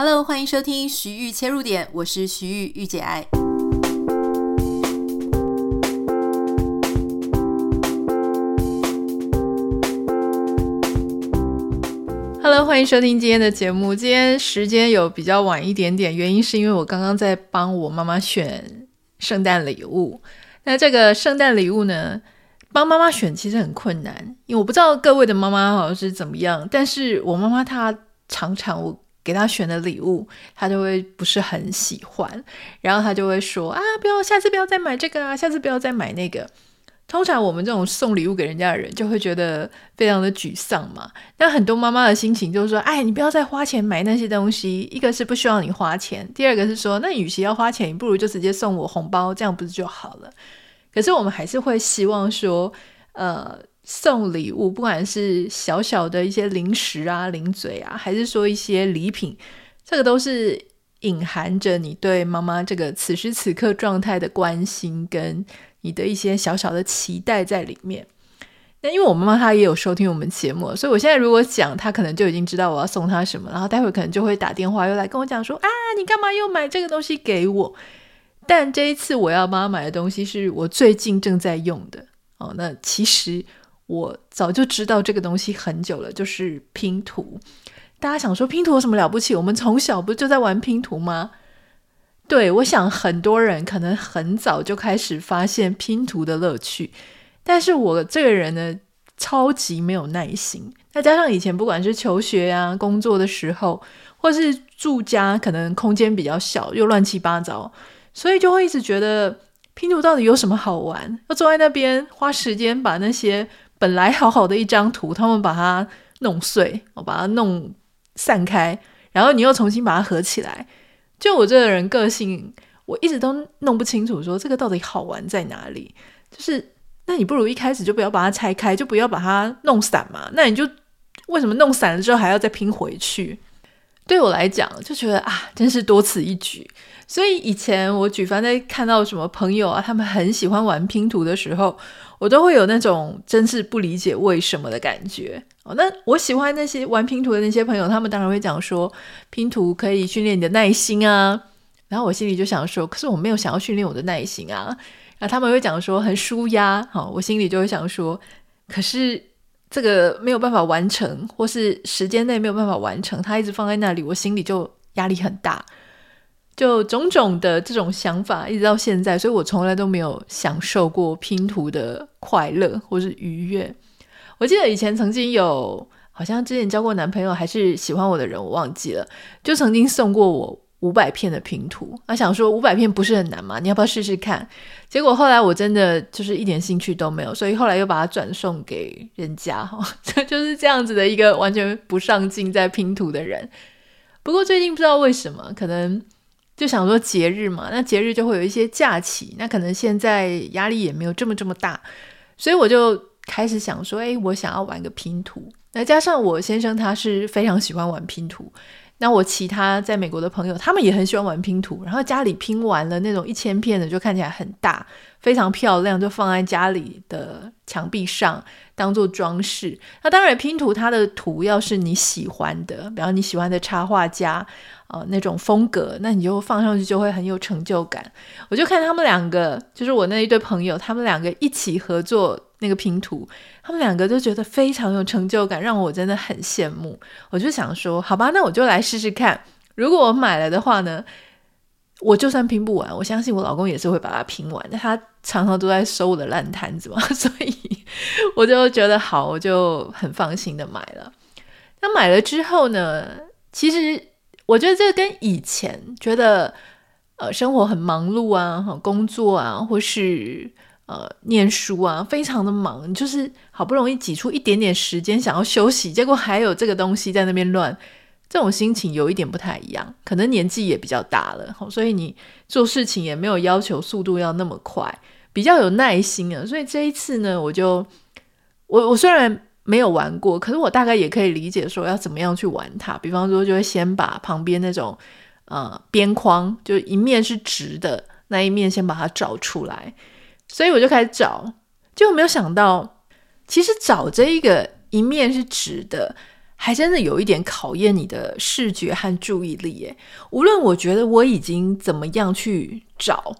Hello，欢迎收听徐玉切入点，我是徐玉玉姐爱。Hello，欢迎收听今天的节目。今天时间有比较晚一点点，原因是因为我刚刚在帮我妈妈选圣诞礼物。那这个圣诞礼物呢，帮妈妈选其实很困难，因为我不知道各位的妈妈好像是怎么样，但是我妈妈她常常我。给他选的礼物，他就会不是很喜欢，然后他就会说啊，不要，下次不要再买这个啊，下次不要再买那个。通常我们这种送礼物给人家的人，就会觉得非常的沮丧嘛。那很多妈妈的心情就是说，哎，你不要再花钱买那些东西，一个是不需要你花钱，第二个是说，那与其要花钱，你不如就直接送我红包，这样不是就好了？可是我们还是会希望说，呃。送礼物，不管是小小的一些零食啊、零嘴啊，还是说一些礼品，这个都是隐含着你对妈妈这个此时此刻状态的关心，跟你的一些小小的期待在里面。那因为我妈妈她也有收听我们节目，所以我现在如果讲，她可能就已经知道我要送她什么，然后待会可能就会打电话又来跟我讲说啊，你干嘛又买这个东西给我？但这一次我要妈妈买的东西是我最近正在用的哦。那其实。我早就知道这个东西很久了，就是拼图。大家想说拼图有什么了不起？我们从小不就在玩拼图吗？对，我想很多人可能很早就开始发现拼图的乐趣，但是我这个人呢，超级没有耐心。再加上以前不管是求学啊、工作的时候，或是住家，可能空间比较小，又乱七八糟，所以就会一直觉得拼图到底有什么好玩？要坐在那边花时间把那些。本来好好的一张图，他们把它弄碎，我把它弄散开，然后你又重新把它合起来。就我这个人个性，我一直都弄不清楚，说这个到底好玩在哪里？就是，那你不如一开始就不要把它拆开，就不要把它弄散嘛。那你就为什么弄散了之后还要再拼回去？对我来讲，就觉得啊，真是多此一举。所以以前我举凡在看到什么朋友啊，他们很喜欢玩拼图的时候，我都会有那种真是不理解为什么的感觉。哦，那我喜欢那些玩拼图的那些朋友，他们当然会讲说拼图可以训练你的耐心啊。然后我心里就想说，可是我没有想要训练我的耐心啊。然后他们会讲说很舒压，好，我心里就会想说，可是这个没有办法完成，或是时间内没有办法完成，它一直放在那里，我心里就压力很大。就种种的这种想法，一直到现在，所以我从来都没有享受过拼图的快乐或是愉悦。我记得以前曾经有，好像之前交过男朋友，还是喜欢我的人，我忘记了，就曾经送过我五百片的拼图。他想说五百片不是很难吗？你要不要试试看？结果后来我真的就是一点兴趣都没有，所以后来又把它转送给人家。哈，就是这样子的一个完全不上进在拼图的人。不过最近不知道为什么，可能。就想说节日嘛，那节日就会有一些假期，那可能现在压力也没有这么这么大，所以我就开始想说，诶，我想要玩个拼图。那加上我先生他是非常喜欢玩拼图，那我其他在美国的朋友他们也很喜欢玩拼图，然后家里拼完了那种一千片的就看起来很大，非常漂亮，就放在家里的墙壁上当做装饰。那当然拼图它的图要是你喜欢的，比方你喜欢的插画家。呃，那种风格，那你就放上去就会很有成就感。我就看他们两个，就是我那一对朋友，他们两个一起合作那个拼图，他们两个都觉得非常有成就感，让我真的很羡慕。我就想说，好吧，那我就来试试看。如果我买了的话呢，我就算拼不完，我相信我老公也是会把它拼完的。他常常都在收我的烂摊子嘛，所以我就觉得好，我就很放心的买了。那买了之后呢，其实。我觉得这跟以前觉得，呃，生活很忙碌啊，工作啊，或是呃念书啊，非常的忙，就是好不容易挤出一点点时间想要休息，结果还有这个东西在那边乱，这种心情有一点不太一样。可能年纪也比较大了，所以你做事情也没有要求速度要那么快，比较有耐心啊。所以这一次呢，我就我我虽然。没有玩过，可是我大概也可以理解说要怎么样去玩它。比方说，就会先把旁边那种呃边框，就一面是直的那一面，先把它找出来。所以我就开始找，就没有想到，其实找这一个一面是直的，还真的有一点考验你的视觉和注意力耶。无论我觉得我已经怎么样去找，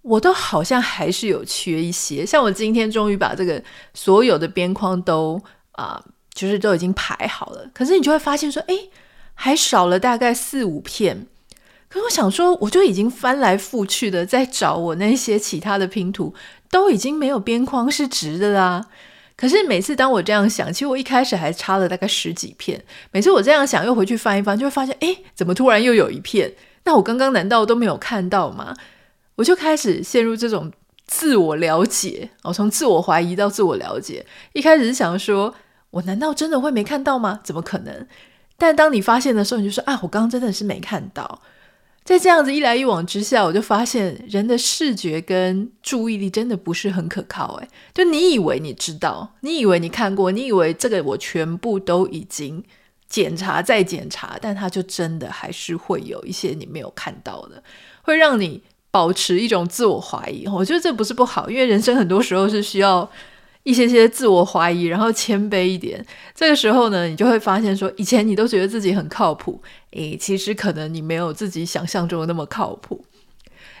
我都好像还是有缺一些。像我今天终于把这个所有的边框都啊、就是都已经排好了，可是你就会发现说，哎，还少了大概四五片。可是我想说，我就已经翻来覆去的在找我那些其他的拼图，都已经没有边框是直的啦。可是每次当我这样想，其实我一开始还差了大概十几片。每次我这样想，又回去翻一翻，就会发现，哎，怎么突然又有一片？那我刚刚难道都没有看到吗？我就开始陷入这种自我了解，我从自我怀疑到自我了解。一开始是想说，我难道真的会没看到吗？怎么可能？但当你发现的时候，你就说，啊，我刚刚真的是没看到。在这样子一来一往之下，我就发现人的视觉跟注意力真的不是很可靠。诶，就你以为你知道，你以为你看过，你以为这个我全部都已经检查再检查，但它就真的还是会有一些你没有看到的，会让你保持一种自我怀疑。我觉得这不是不好，因为人生很多时候是需要。一些些自我怀疑，然后谦卑一点。这个时候呢，你就会发现说，以前你都觉得自己很靠谱，诶，其实可能你没有自己想象中的那么靠谱。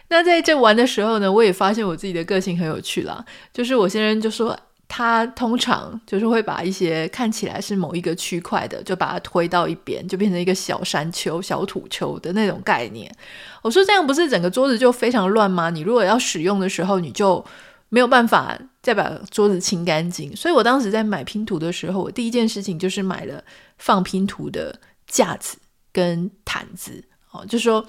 那在这玩的时候呢，我也发现我自己的个性很有趣啦。就是我先生就说，他通常就是会把一些看起来是某一个区块的，就把它推到一边，就变成一个小山丘、小土丘的那种概念。我说这样不是整个桌子就非常乱吗？你如果要使用的时候，你就。没有办法再把桌子清干净，所以我当时在买拼图的时候，我第一件事情就是买了放拼图的架子跟毯子。哦，就说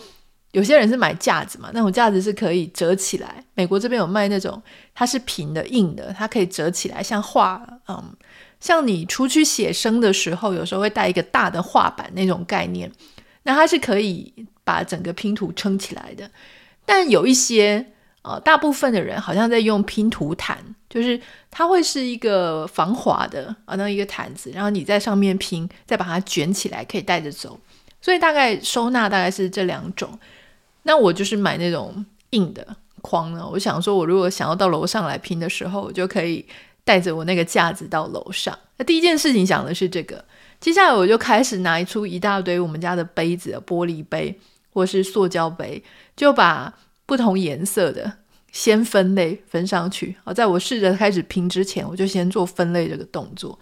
有些人是买架子嘛，那种架子是可以折起来。美国这边有卖那种，它是平的、硬的，它可以折起来，像画，嗯，像你出去写生的时候，有时候会带一个大的画板那种概念。那它是可以把整个拼图撑起来的，但有一些。呃，大部分的人好像在用拼图毯，就是它会是一个防滑的啊，那一个毯子，然后你在上面拼，再把它卷起来，可以带着走。所以大概收纳大概是这两种。那我就是买那种硬的框呢。我想说，我如果想要到楼上来拼的时候，我就可以带着我那个架子到楼上。那第一件事情想的是这个，接下来我就开始拿出一大堆我们家的杯子，玻璃杯或是塑胶杯，就把。不同颜色的先分类分上去。好，在我试着开始拼之前，我就先做分类这个动作。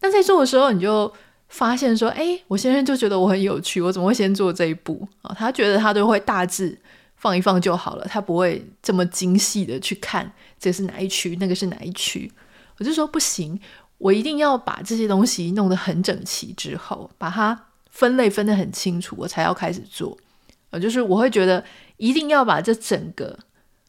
那在做的时候，你就发现说：“哎，我先生就觉得我很有趣，我怎么会先做这一步啊？”他觉得他都会大致放一放就好了，他不会这么精细的去看这是哪一区，那个是哪一区。我就说不行，我一定要把这些东西弄得很整齐之后，把它分类分得很清楚，我才要开始做。呃，就是我会觉得。一定要把这整个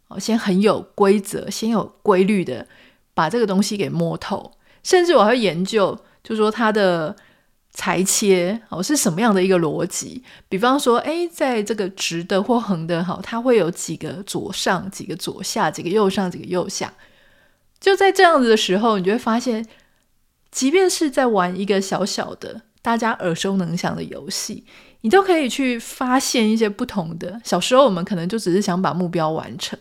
哦，先很有规则，先有规律的把这个东西给摸透，甚至我还会研究，就说它的裁切哦是什么样的一个逻辑。比方说，诶，在这个直的或横的哈，它会有几个左上，几个左下，几个右上，几个右下。就在这样子的时候，你就会发现，即便是在玩一个小小的大家耳熟能详的游戏。你都可以去发现一些不同的。小时候我们可能就只是想把目标完成，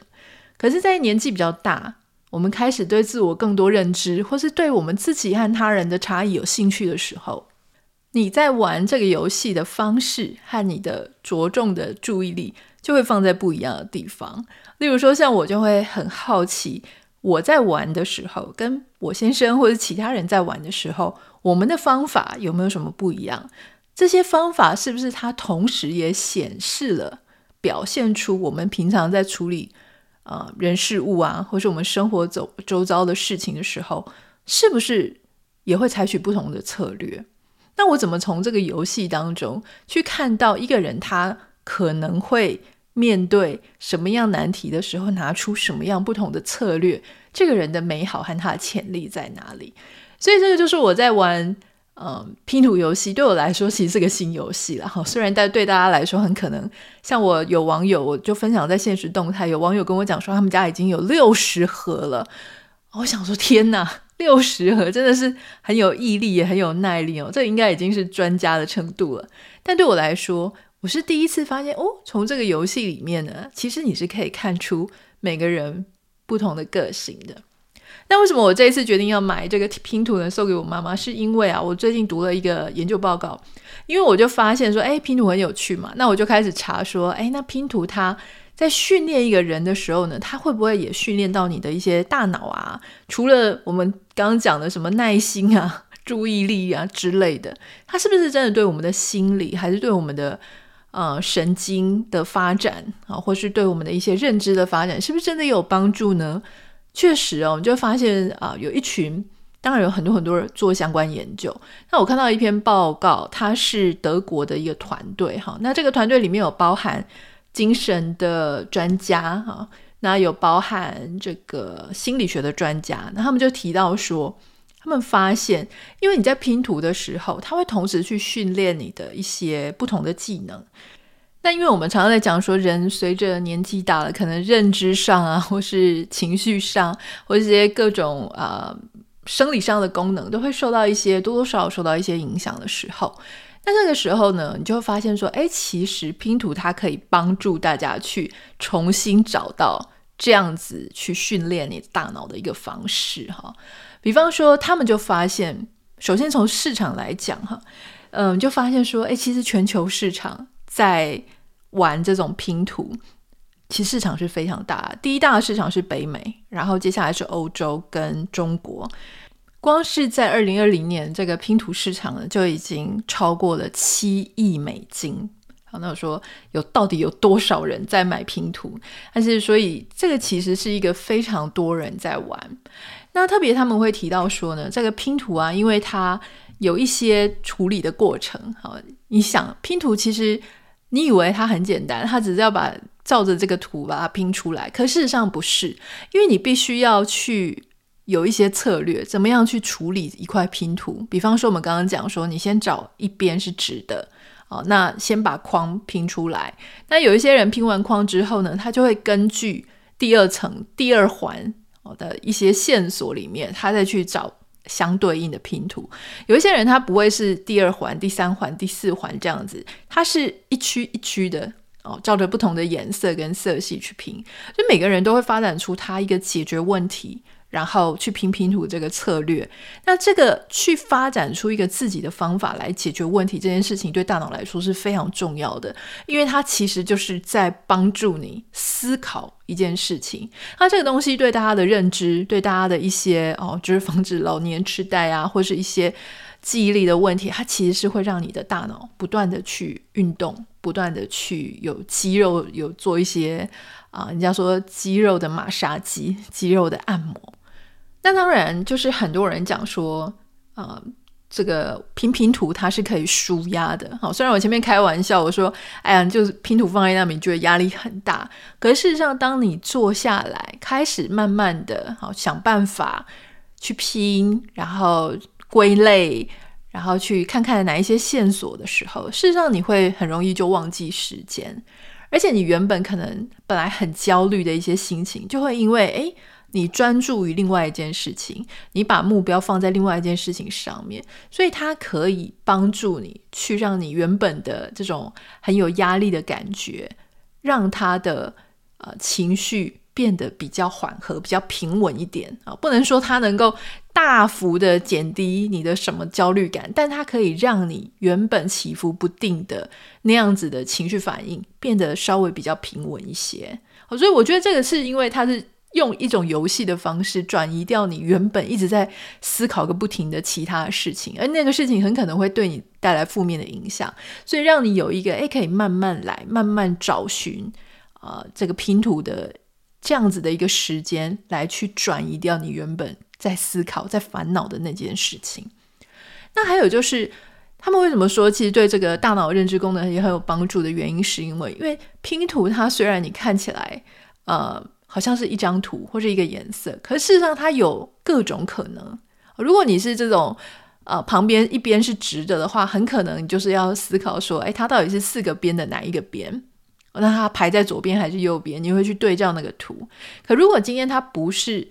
可是，在年纪比较大，我们开始对自我更多认知，或是对我们自己和他人的差异有兴趣的时候，你在玩这个游戏的方式和你的着重的注意力就会放在不一样的地方。例如说，像我就会很好奇，我在玩的时候，跟我先生或者其他人在玩的时候，我们的方法有没有什么不一样？这些方法是不是它同时也显示了、表现出我们平常在处理啊、呃、人事物啊，或是我们生活走周遭的事情的时候，是不是也会采取不同的策略？那我怎么从这个游戏当中去看到一个人他可能会面对什么样难题的时候，拿出什么样不同的策略？这个人的美好和他的潜力在哪里？所以这个就是我在玩。嗯，拼图游戏对我来说其实是个新游戏了哈。虽然但对大家来说很可能，像我有网友，我就分享在现实动态，有网友跟我讲说他们家已经有六十盒了。我想说天哪，六十盒真的是很有毅力也很有耐力哦，这应该已经是专家的程度了。但对我来说，我是第一次发现哦，从这个游戏里面呢，其实你是可以看出每个人不同的个性的。那为什么我这一次决定要买这个拼图呢？送给我妈妈，是因为啊，我最近读了一个研究报告，因为我就发现说，哎，拼图很有趣嘛，那我就开始查说，哎，那拼图它在训练一个人的时候呢，它会不会也训练到你的一些大脑啊？除了我们刚刚讲的什么耐心啊、注意力啊之类的，它是不是真的对我们的心理，还是对我们的呃神经的发展啊，或是对我们的一些认知的发展，是不是真的有帮助呢？确实哦，我们就发现啊、有一群，当然有很多很多人做相关研究。那我看到一篇报告，它是德国的一个团队哈。那这个团队里面有包含精神的专家哈，那有包含这个心理学的专家。那他们就提到说，他们发现，因为你在拼图的时候，他会同时去训练你的一些不同的技能。但因为我们常常在讲说，人随着年纪大了，可能认知上啊，或是情绪上，或者这些各种啊、生理上的功能，都会受到一些多多少少受到一些影响的时候，那这个时候呢，你就会发现说，哎，其实拼图它可以帮助大家去重新找到这样子去训练你大脑的一个方式哈。比方说，他们就发现，首先从市场来讲哈，嗯，就发现说，哎，其实全球市场在玩这种拼图，其实市场是非常大。第一大的市场是北美，然后接下来是欧洲跟中国。光是在二零二零年，这个拼图市场呢就已经超过了七亿美金。好，那我说有到底有多少人在买拼图？但是所以这个其实是一个非常多人在玩。那特别他们会提到说呢，这个拼图啊，因为它有一些处理的过程。好，你想拼图其实。你以为它很简单，它只是要把照着这个图把它拼出来，可事实上不是，因为你必须要去有一些策略，怎么样去处理一块拼图。比方说，我们刚刚讲说，你先找一边是直的，哦，那先把框拼出来。那有一些人拼完框之后呢，他就会根据第二层、第二环的一些线索里面，他再去找。相对应的拼图，有一些人他不会是第二环、第三环、第四环这样子，他是一区一区的哦，照着不同的颜色跟色系去拼，就每个人都会发展出他一个解决问题。然后去拼拼图这个策略，那这个去发展出一个自己的方法来解决问题这件事情，对大脑来说是非常重要的，因为它其实就是在帮助你思考一件事情。那这个东西对大家的认知，对大家的一些哦，就是防止老年痴呆啊，或是一些记忆力的问题，它其实是会让你的大脑不断的去运动，不断的去有肌肉有做一些啊，人家说肌肉的马杀鸡，肌肉的按摩。那当然，就是很多人讲说，呃，这个拼拼图它是可以舒压的。好，虽然我前面开玩笑，我说，哎呀，就是拼图放在那里，觉得压力很大。可是事实上，当你坐下来，开始慢慢的，好想办法去拼，然后归类，然后去看看哪一些线索的时候，事实上你会很容易就忘记时间，而且你原本可能本来很焦虑的一些心情，就会因为哎。你专注于另外一件事情，你把目标放在另外一件事情上面，所以它可以帮助你去让你原本的这种很有压力的感觉，让他的呃情绪变得比较缓和、比较平稳一点啊。不能说它能够大幅的减低你的什么焦虑感，但它可以让你原本起伏不定的那样子的情绪反应变得稍微比较平稳一些。所以我觉得这个是因为它是。用一种游戏的方式转移掉你原本一直在思考个不停的其他的事情，而那个事情很可能会对你带来负面的影响，所以让你有一个诶可以慢慢来，慢慢找寻啊、呃、这个拼图的这样子的一个时间来去转移掉你原本在思考、在烦恼的那件事情。那还有就是，他们为什么说其实对这个大脑认知功能也很有帮助的原因，是因为因为拼图它虽然你看起来呃。好像是一张图或者一个颜色，可事实上它有各种可能。如果你是这种呃旁边一边是直的的话，很可能你就是要思考说，诶，它到底是四个边的哪一个边？那它排在左边还是右边？你会去对照那个图。可如果今天它不是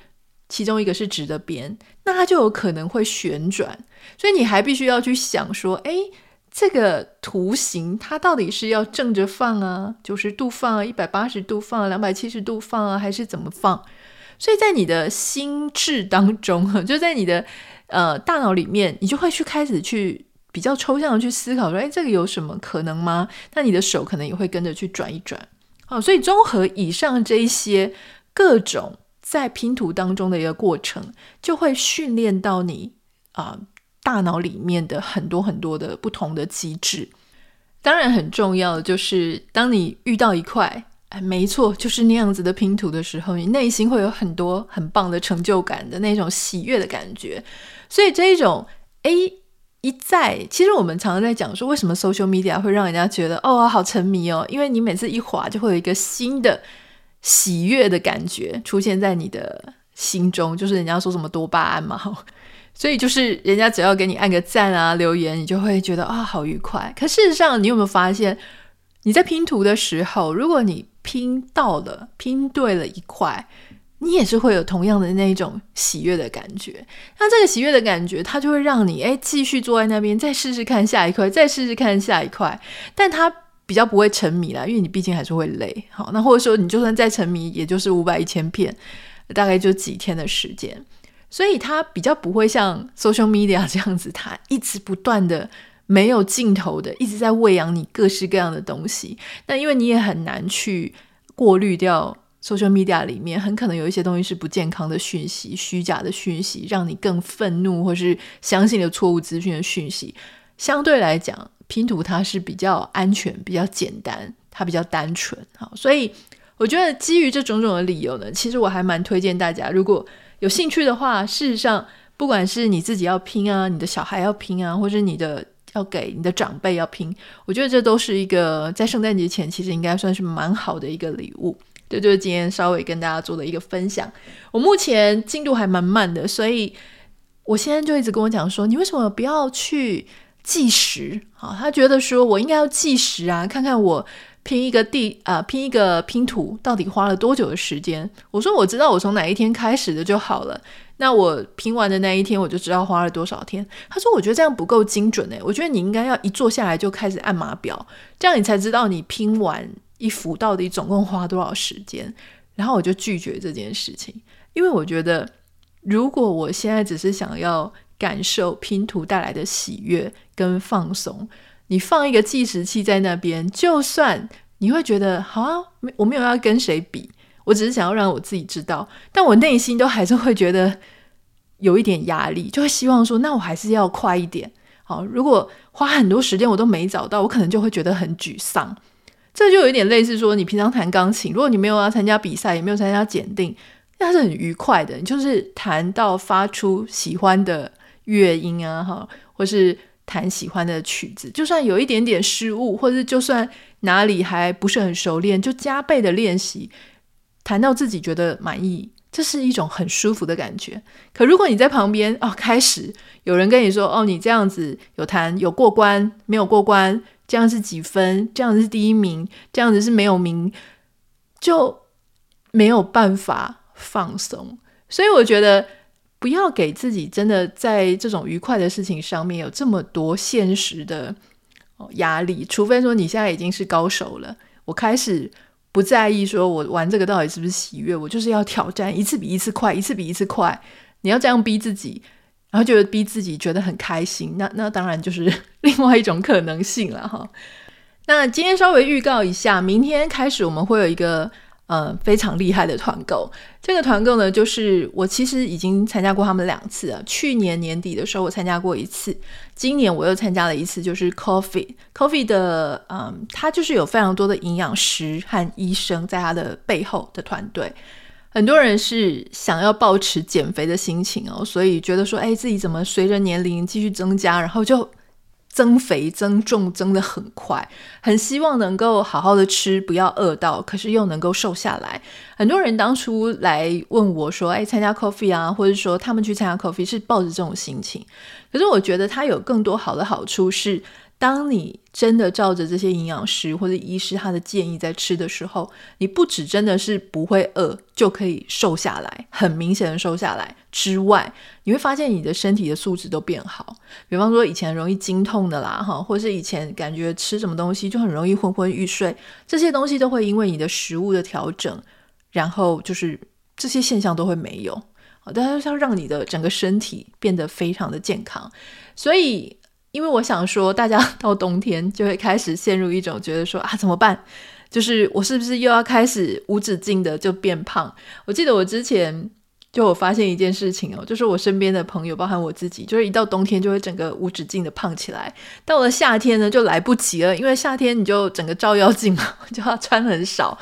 其中一个是直的边，那它就有可能会旋转，所以你还必须要去想说，诶。这个图形它到底是要正着放啊，九十度放啊，一百八十度放啊，两百七十度放啊，还是怎么放？所以在你的心智当中，就在你的呃大脑里面，你就会去开始去比较抽象的去思考说，哎，这个有什么可能吗？那你的手可能也会跟着去转一转。好，所以综合以上这一些各种在拼图当中的一个过程，就会训练到你啊、大脑里面的很多很多的不同的机制。当然，很重要的就是当你遇到一块。哎，没错，就是那样子的拼图的时候，你内心会有很多很棒的成就感的那种喜悦的感觉。所以这一种，哎，一再，其实我们常常在讲说，为什么 social media 会让人家觉得哦，好沉迷哦？因为你每次一滑，就会有一个新的喜悦的感觉出现在你的心中，就是人家说什么多巴胺嘛。所以就是人家只要给你按个赞啊，留言，你就会觉得啊，好愉快。可事实上，你有没有发现，你在拼图的时候，如果你拼到了，拼对了一块，你也是会有同样的那一种喜悦的感觉。那这个喜悦的感觉，它就会让你诶继续坐在那边，再试试看下一块，再试试看下一块。但它比较不会沉迷啦，因为你毕竟还是会累。好，那或者说你就算再沉迷，也就是五百一千片，大概就几天的时间。所以它比较不会像 social media 这样子，它一直不断的。没有尽头的，一直在喂养你各式各样的东西。那因为你也很难去过滤掉 social media 里面很可能有一些东西是不健康的讯息、虚假的讯息，让你更愤怒或是相信了错误资讯的讯息。相对来讲，拼图它是比较安全、比较简单，它比较单纯。好，所以我觉得基于这种种的理由呢，其实我还蛮推荐大家，如果有兴趣的话，事实上不管是你自己要拼啊，你的小孩要拼啊，或是你的。要给你的长辈要拼，我觉得这都是一个在圣诞节前其实应该算是蛮好的一个礼物。这就是今天稍微跟大家做的一个分享。我目前进度还蛮慢的，所以我先生就一直跟我讲说：“你为什么不要去计时？”啊，他觉得说我应该要计时啊，看看我拼一个地啊、拼一个拼图到底花了多久的时间。我说我知道我从哪一天开始的就好了。那我拼完的那一天，我就知道花了多少天。他说：“我觉得这样不够精准诶，我觉得你应该要一坐下来就开始按码表，这样你才知道你拼完一幅到底总共花多少时间。”然后我就拒绝这件事情，因为我觉得如果我现在只是想要感受拼图带来的喜悦跟放松，你放一个计时器在那边，就算你会觉得好啊，我没有要跟谁比。我只是想要让我自己知道，但我内心都还是会觉得有一点压力，就会希望说，那我还是要快一点。好，如果花很多时间我都没找到，我可能就会觉得很沮丧。这就有一点类似说，你平常弹钢琴，如果你没有要参加比赛，也没有参加检定，那是很愉快的。你就是弹到发出喜欢的乐音啊，哈，或是弹喜欢的曲子，就算有一点点失误，或者就算哪里还不是很熟练，就加倍的练习。弹到自己觉得满意，这是一种很舒服的感觉。可如果你在旁边哦，开始有人跟你说哦，你这样子有弹有过关，没有过关，这样是几分？这样子是第一名，这样子是没有名，就没有办法放松。所以我觉得不要给自己真的在这种愉快的事情上面有这么多现实的压力，除非说你现在已经是高手了，我开始。不在意说，我玩这个到底是不是喜悦？我就是要挑战，一次比一次快，一次比一次快。你要这样逼自己，然后就逼自己觉得很开心。那那当然就是另外一种可能性了哈。那今天稍微预告一下，明天开始我们会有一个。呃，非常厉害的团购。这个团购呢，就是我其实已经参加过他们两次了。去年年底的时候，我参加过一次，今年我又参加了一次，就是 Coffee Coffee 的，嗯，它就是有非常多的营养师和医生在它的背后的团队。很多人是想要保持减肥的心情哦，所以觉得说，哎，自己怎么随着年龄继续增加，然后就。增肥增重增得很快，很希望能够好好的吃，不要饿到，可是又能够瘦下来。很多人当初来问我说：“哎，参加 Coffee 啊，或者说他们去参加 Coffee 是抱着这种心情。”可是我觉得它有更多好的好处是。当你真的照着这些营养师或者医师他的建议在吃的时候，你不止真的是不会饿，就可以瘦下来，很明显的瘦下来之外，你会发现你的身体的素质都变好。比方说以前容易经痛的啦，哈，或是以前感觉吃什么东西就很容易昏昏欲睡，这些东西都会因为你的食物的调整，然后就是这些现象都会没有。但是要让你的整个身体变得非常的健康，所以，因为我想说，大家 到冬天就会开始陷入一种觉得说啊，怎么办？就是我是不是又要开始无止境的就变胖？我记得我之前。就我发现一件事情哦，就是我身边的朋友，包含我自己，就是一到冬天就会整个无止境的胖起来，到了夏天呢就来不及了，因为夏天你就整个照妖镜嘛，就要穿很少，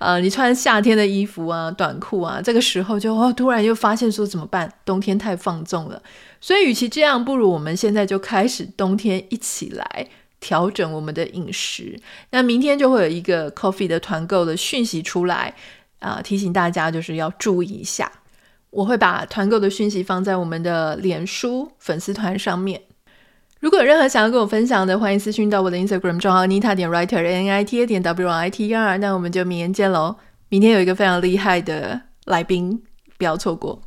呃，你穿夏天的衣服啊、短裤啊，这个时候就哦，突然又发现说怎么办？冬天太放纵了，所以与其这样，不如我们现在就开始冬天一起来调整我们的饮食。那明天就会有一个 coffee 的团购的讯息出来啊，提醒大家就是要注意一下。我会把团购的讯息放在我们的脸书粉丝团上面。如果有任何想要跟我分享的，欢迎私讯到我的 Instagram 账号 Nita 点 Writer N I T A 点 W I T E R。那我们就明天见喽！明天有一个非常厉害的来宾，不要错过。